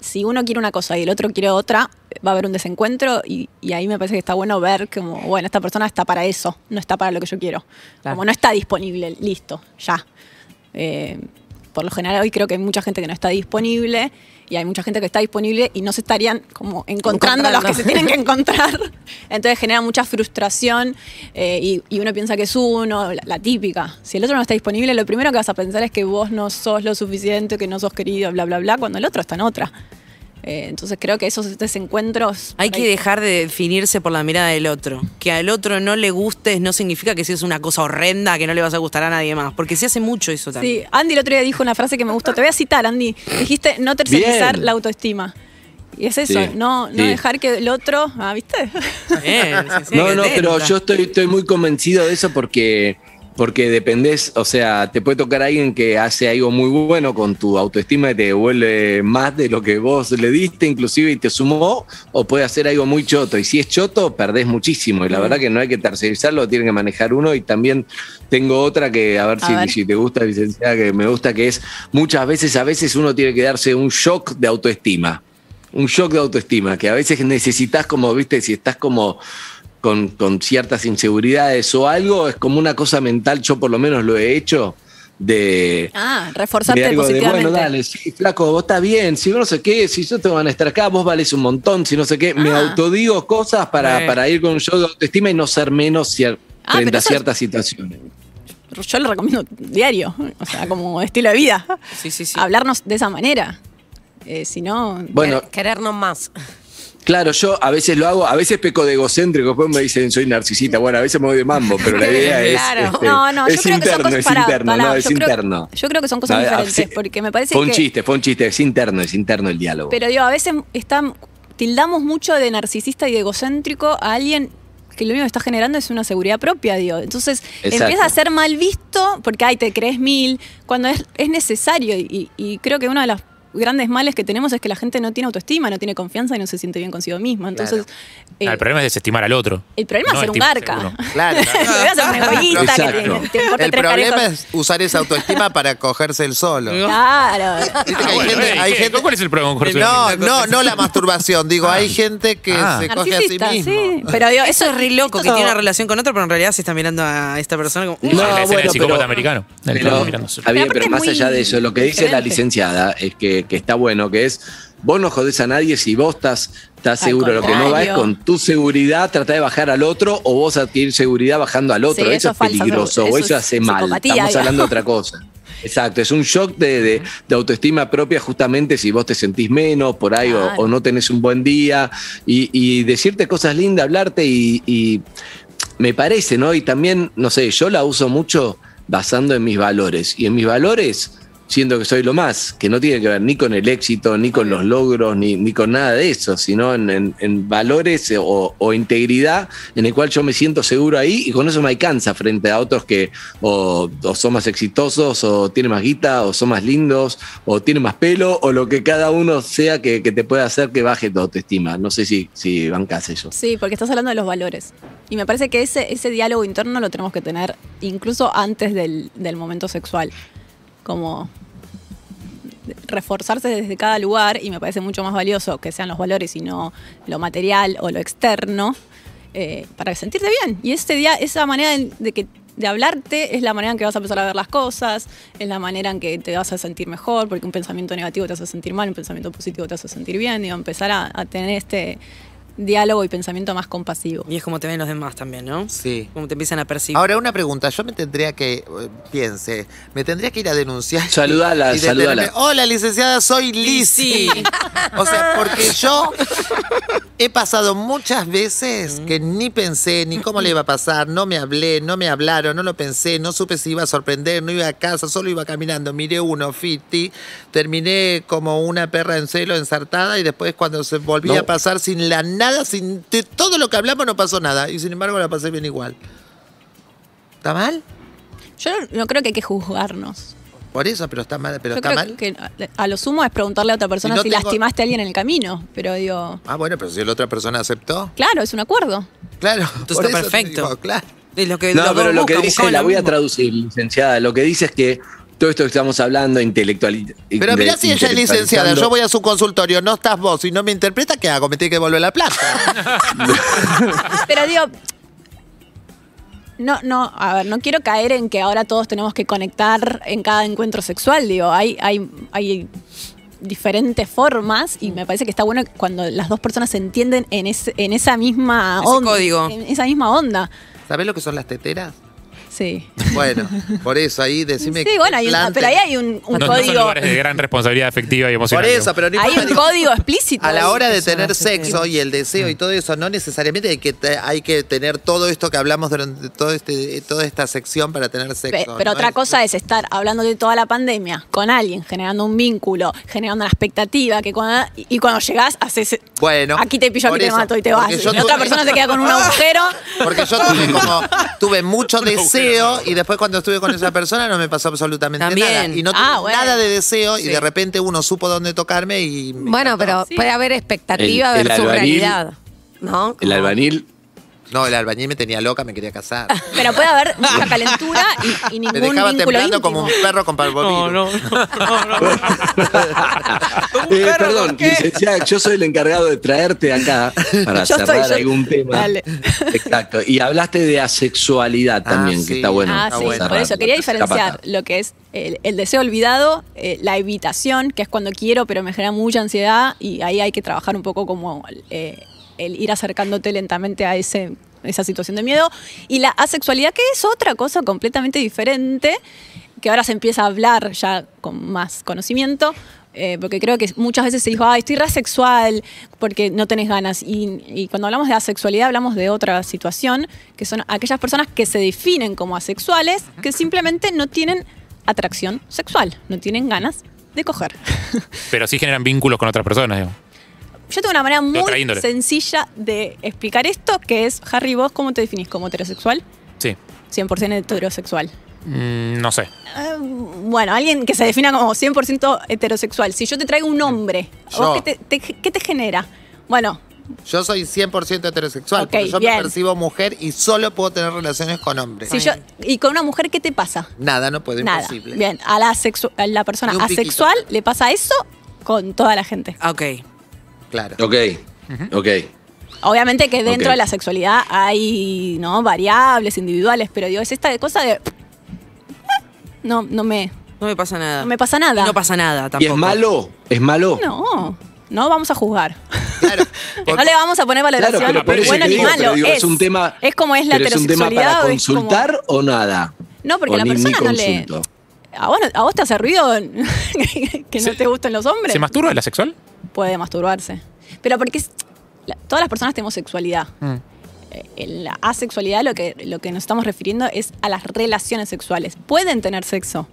si uno quiere una cosa y el otro quiere otra, va a haber un desencuentro y, y ahí me parece que está bueno ver como, bueno, esta persona está para eso, no está para lo que yo quiero. Claro. Como no está disponible, listo, ya. Eh, por lo general hoy creo que hay mucha gente que no está disponible y hay mucha gente que está disponible y no se estarían como encontrando, Encontrando. los que se tienen que encontrar. Entonces genera mucha frustración eh, y, y uno piensa que es uno, la, la típica. Si el otro no está disponible, lo primero que vas a pensar es que vos no sos lo suficiente, que no sos querido, bla, bla, bla, cuando el otro está en otra. Eh, entonces creo que esos desencuentros... Hay que ahí- dejar de definirse por la mirada del otro. Que al otro no le gustes no significa que si es una cosa horrenda que no le vas a gustar a nadie más. Porque se hace mucho eso también. Sí, Andy el otro día dijo una frase que me gustó. Te voy a citar, Andy. Dijiste no tercerizar Bien. la autoestima. Y es eso, Sí, no, no sí. dejar que el otro. Ah, ¿viste? Bien, sí, sí, No, no, pero yo estoy, estoy muy convencido de eso porque, porque dependés, o sea, te puede tocar alguien que hace algo muy bueno con tu autoestima y te devuelve más de lo que vos le diste, inclusive y te sumó, o puede hacer algo muy choto. Y si es choto, perdés muchísimo. Y la verdad que no hay que tercerizarlo, tiene que manejar uno. Y también tengo otra que, a ver, A si, ver. si te gusta, licenciada, que me gusta, que es muchas veces, a veces uno tiene que darse un shock de autoestima un shock de autoestima, que a veces necesitas como, viste, si estás como con, con ciertas inseguridades o algo, es como una cosa mental, yo por lo menos lo he hecho, de... Ah, de reforzarte algo de, positivamente. bueno, dale, sí, flaco, vos estás bien, si no sé qué, si yo te van a estar acá, vos vales un montón, si no sé qué, me Ah. autodigo cosas para, para ir con un shock de autoestima y no ser menos cier- Ah, frente a ciertas situaciones. Yo lo recomiendo diario, o sea, como estilo de vida. Sí, sí, sí. Hablarnos de esa manera. Eh, si no. Bueno, Querernos más. Claro, yo a veces lo hago, a veces peco de egocéntrico, después me dicen soy narcisista, bueno, a veces me voy de mambo, pero la idea es, Claro. este, no, no, yo es creo que son cosas es pará, interno, pará, no, es yo creo- interno. yo creo que son cosas No, diferentes, sí, porque me parece Fue un que- chiste, fue un chiste, es interno, es interno el diálogo. Pero digo, a veces está, tildamos mucho de narcisista y de egocéntrico a alguien que lo único que está generando es una seguridad propia, digo. Entonces Exacto. empieza a ser mal visto porque, ay, te crees mil, cuando es, es necesario. Y, y creo que uno de los grandes males que tenemos es que la gente no tiene autoestima, no tiene confianza y no se siente bien consigo misma. Entonces, eh, Ah, el problema es desestimar al otro. el problema es No ser un garca. Claro. El problema es El usar esa autoestima para cogerse el solo. Claro. Ah, hay bueno, gente- eh, hay ¿qué? gente- ¿Cuál es el problema con Jorge No, no, no la masturbación. Digo, hay gente que Ah. se coge a sí mismo. sí. Pero digo, Eso es re loco, que tiene una relación con otro, pero en realidad se está mirando a esta persona como. No, bueno, del psicópata pero- americano. Está bien, Pero más allá de eso, lo que dice la licenciada es que, que está bueno, que es vos no jodés a nadie si vos estás, estás seguro. Lo que no va es con tu seguridad tratar de bajar al otro o vos adquirir seguridad bajando al otro. Sí, eso, eso es peligroso eso o es eso hace mal. Estamos hablando de otra cosa. Exacto, es un shock de, de- de autoestima propia justamente si vos te sentís menos por ahí o- no tenés un buen día y, y decirte cosas lindas, hablarte y, y me parece, ¿no? Y también, no sé, yo la uso mucho basando en mis valores. Y en mis valores siento que soy lo más, que no tiene que ver ni con el éxito, ni con los logros, ni, ni con nada de eso, sino en, en- valores o, o integridad en el cual yo me siento seguro ahí y con eso me alcanza frente a otros que o, o son más exitosos, o tienen más guita, o son más lindos, o tienen más pelo, o lo que cada uno sea que, que te pueda hacer que baje tu autoestima. No sé si, si bancas eso. Sí, porque estás hablando de los valores. Y me parece que ese, ese diálogo interno lo tenemos que tener incluso antes del, del momento sexual. Como reforzarse desde cada lugar y me parece mucho más valioso que sean los valores y no lo material o lo externo eh, para sentirte bien. Y ese día, esa manera de, que de hablarte es la manera en que vas a empezar a ver las cosas, es la manera en que te vas a sentir mejor, porque un pensamiento negativo te hace sentir mal, un pensamiento positivo te hace sentir bien, empezar a, a tener este diálogo y pensamiento más compasivo. Y es como te ven los demás también, ¿no? Sí. Como te empiezan a percibir. Ahora, una pregunta. Yo me tendría que, eh, piense, me tendría que ir a denunciar. Saludala, y saludala. Hola, licenciada, soy Lizzy. O sea, porque yo he pasado muchas veces que ni pensé ni cómo le iba a pasar, no me hablé, no me hablaron, no lo pensé, no supe si iba a sorprender, no iba a casa, solo iba caminando. Miré uno, fiti, terminé como una perra en celo ensartada y después cuando se volvía No. a pasar sin la nada, sin de todo lo que hablamos no pasó nada y sin embargo la pasé bien igual. ¿Está mal? Yo no creo que hay que juzgarnos. Por eso, pero está mal, pero Yo está creo mal. que a lo sumo es preguntarle a otra persona no si tengo- lastimaste a alguien en el camino. Pero digo, Ah, bueno, pero si la otra persona aceptó. claro, es un acuerdo. Claro. Entonces está perfecto. digo, claro. Es lo que No, pero lo que dice, la voy a traducir, licenciada. Lo que dice es que todo esto que estamos hablando, intelectual. Pero mirá si ella es licenciada, yo voy a su consultorio, no estás vos y no me interpreta, ¿qué hago? Me tiene que devolver la plata. Pero digo, no, no, a ver, no quiero caer en que ahora todos tenemos que conectar en cada encuentro sexual. Digo, hay, hay, hay diferentes formas y me parece que está bueno cuando las dos personas se entienden en, ese- en esa misma Ese onda. código. En esa misma onda. ¿Sabés lo que son las teteras? Sí. Bueno, por eso ahí decime. sí, bueno, hay un- plante. pero ahí hay un, un No, no son código. lugares de gran responsabilidad afectiva y Por emocional. eso, pero no hay importa, un digo, código explícito. A la hora de tener sexo y el deseo y todo eso, no necesariamente hay que, te- hay que tener todo esto que hablamos durante todo este, toda esta sección para tener Pe- sexo. Pero ¿no? otra cosa es estar hablando de toda la pandemia con alguien, generando un vínculo, generando una expectativa, que cuando, y cuando llegás haces... Bueno, Aquí te pillo, por aquí te eso, mato y te vas. porque Y la otra tuve- persona se queda con un agujero. Porque yo tuve como tuve mucho deseo y después cuando estuve con esa persona no me pasó absolutamente También. nada. Y no tuve Ah, bueno. nada de deseo y Sí. de repente uno supo dónde tocarme y. me Bueno, encantó. pero puede haber expectativa El- el versus albañil- realidad. ¿No? El Como- albanil. No, el albañil me tenía loca, me quería casar. Pero puede haber mucha calentura y, y Me ningún dejaba vínculo temblando íntimo. como un perro con parvovirus. No, no, no, no, no. Un Eh, perro, perdón, ¿por qué? licenciada, yo soy el encargado de traerte acá para Yo cerrar soy yo. algún tema. Dale. Exacto. Y hablaste de asexualidad también, Ah, sí. que está bueno. Ah, sí, bueno. por eso quería Capaz. diferenciar lo que es el, el deseo olvidado, eh, la evitación, que es cuando quiero pero me genera mucha ansiedad y ahí hay que trabajar un poco como eh, el ir acercándote lentamente a ese, esa situación de miedo. Y la asexualidad, que es otra cosa completamente diferente, que ahora se empieza a hablar ya con más conocimiento. eh, porque creo que muchas veces se dijo, ay, estoy rasexual porque no tenés ganas. Y, y cuando hablamos de asexualidad hablamos de otra situación, que son aquellas personas que se definen como asexuales, que simplemente no tienen atracción sexual, no tienen ganas de coger. Pero sí generan vínculos con otras personas. digo. Yo tengo una manera muy sencilla de explicar esto, que es, Harry, ¿vos cómo te definís como heterosexual? Sí. 100% heterosexual. Mm, no sé. Eh, bueno, alguien que se defina como 100% heterosexual. Si yo te traigo un hombre, ¿a Yo. ¿vos qué te, te- qué te genera? Bueno, Yo soy 100% heterosexual, Ok, porque yo bien. me percibo mujer y solo puedo tener relaciones con hombres. si yo, ¿y con una mujer qué te pasa? Nada, no puedo, Nada. imposible. Bien, a la, sexu- a la persona piquito. asexual le pasa eso con toda la gente. Ok. Claro. Ok, ok. Obviamente que dentro Ok. de la sexualidad hay ¿no? variables individuales, pero digo, es esta cosa de. No, no me, No me pasa nada. no me pasa nada. Y no pasa nada tampoco. ¿Y es malo? ¿Es malo? No, no vamos a juzgar. Claro. No le vamos a poner valoración Claro, pero por ni eso bueno te ni digo, malo. pero digo, es, es un tema. es como es la pero es un tema heterosexualidad. para o es como- consultar o nada. No, porque O la ni- ni persona no le. consulto. ¿A vos, no- ¿A vos te hace ruido que no Se- te gusten los hombres? ¿Se masturba la sexual? Puede masturbarse. Pero porque es- la- todas las personas tenemos sexualidad. Mm. Eh, En la asexualidad lo que, lo que nos estamos refiriendo es a las relaciones sexuales. Pueden tener sexo,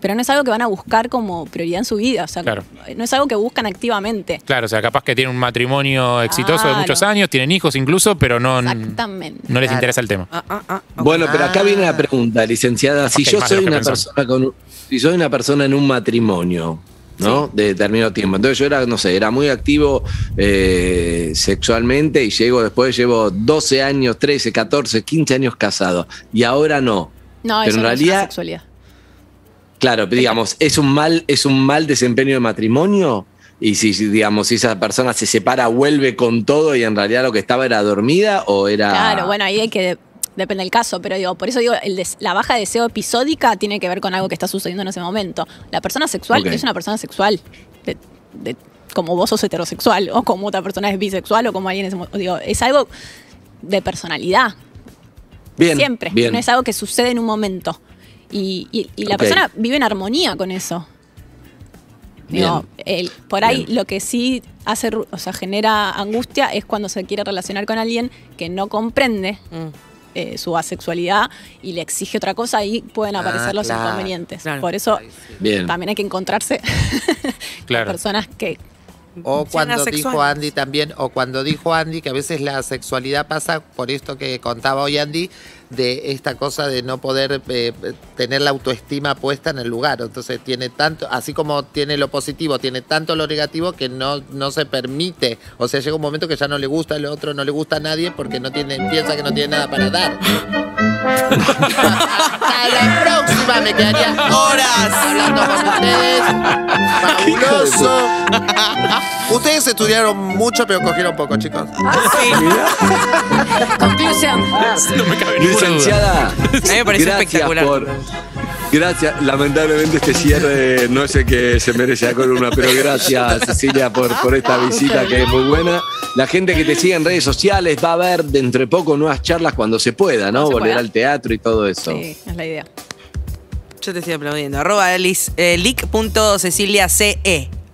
pero no es algo que van a buscar como prioridad en su vida. O sea, Claro. no es algo que buscan activamente. Claro, o sea, capaz que tienen un matrimonio exitoso de muchos años, tienen hijos incluso, pero no, Exactamente. no les Claro. interesa el tema. Ah, ah, ah. Bueno, pero acá viene la pregunta, licenciada. Si yo soy una pensamos. persona con un- si soy una persona en un matrimonio, ¿no? De determinado tiempo. Entonces yo era, no sé, era muy activo eh, sexualmente y llego después, llevo 12 años, 13, 14, 15 años casado. Y ahora no. No, Pero eso en no es realidad- una sexualidad. Claro, digamos, ¿es un mal, es un mal desempeño de matrimonio? Y si, si, digamos, si esa persona se separa, vuelve con todo y en realidad lo que estaba era dormida o era. Claro, bueno, ahí hay que. Depende del caso, pero digo, por eso digo, el des- la baja de deseo episódica tiene que ver con algo que está sucediendo en ese momento. La persona sexual Ok. es una persona sexual. de- de- como vos sos heterosexual, o como otra persona es bisexual, o como alguien es. Digo, es algo de personalidad. Bien. siempre. Bien. No es algo que sucede en un momento. Y, y- y la persona vive en armonía con eso. Digo, el- por ahí Bien. lo que sí hace, o sea, genera angustia es cuando se quiere relacionar con alguien que no comprende Mm. Eh, su asexualidad y le exige otra cosa y pueden Ah, aparecer los claro. inconvenientes. Claro. Por eso Bien. también hay que encontrarse Claro. con personas que O cuando dijo Andy también, o cuando dijo Andy que a veces la sexualidad pasa por esto que contaba hoy Andy, de esta cosa de no poder eh, tener la autoestima puesta en el lugar. Entonces tiene tanto, así como tiene lo positivo, tiene tanto lo negativo que no, no se permite. O sea, llega un momento que ya no le gusta el otro, no le gusta a nadie porque no tiene, piensa que no tiene nada para dar. Hasta la próxima me quedaría horas hablando con ustedes. Fabuloso. Ustedes estudiaron mucho, pero cogieron poco, chicos. Conclusión. No me cabe ninguna duda. Licenciada, A mí me pareció gracias espectacular. por. Gracias, lamentablemente este cierre no es el que se merece la columna, pero gracias Cecilia por, por esta visita que es muy buena. La gente que te sigue en redes sociales va a ver dentro de poco nuevas charlas cuando se pueda, ¿no? Se Volver pueda. al teatro y todo eso. sí, es la idea. Yo te estoy aplaudiendo. Arroba eh, lic.ceciliace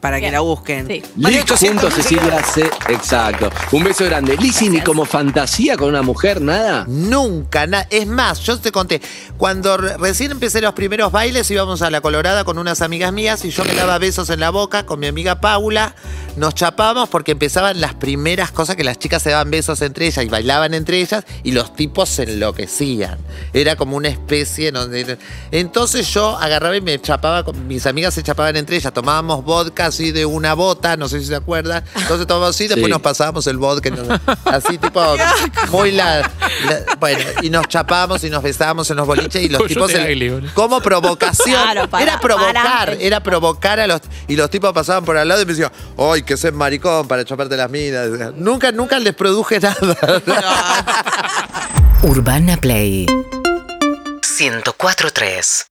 para que la busquen. Sí. Más de Lick 800 junto Cecilia C. Exacto. Un beso grande. Lizzy, ni como fantasía con una mujer, nada. Nunca, na- es más, yo te conté, cuando re- recién empecé los primeros bailes íbamos a la Colorada con unas amigas mías y yo me daba besos en la boca con mi amiga Paula, nos chapábamos porque empezaban las primeras cosas que las chicas se daban besos entre ellas y bailaban entre ellas y los tipos se enloquecían. Era como una especie donde... Entonces yo agarraba y me chapaba, con, mis amigas se chapaban entre ellas, tomábamos vodka así de una bota, no sé si se acuerdan, entonces tomábamos así, después Sí. nos pasábamos el vodka, nos- así tipo muy la, la- bueno, y nos chapábamos y nos besábamos en los boliches y los tipos boludo. como provocación, Claro, para- era provocar, para- era provocar a los y los tipos pasaban por al lado y me decían, "Ay, que ser maricón para chaparte las minas." Nunca nunca les produje nada. Urbana Play 104.3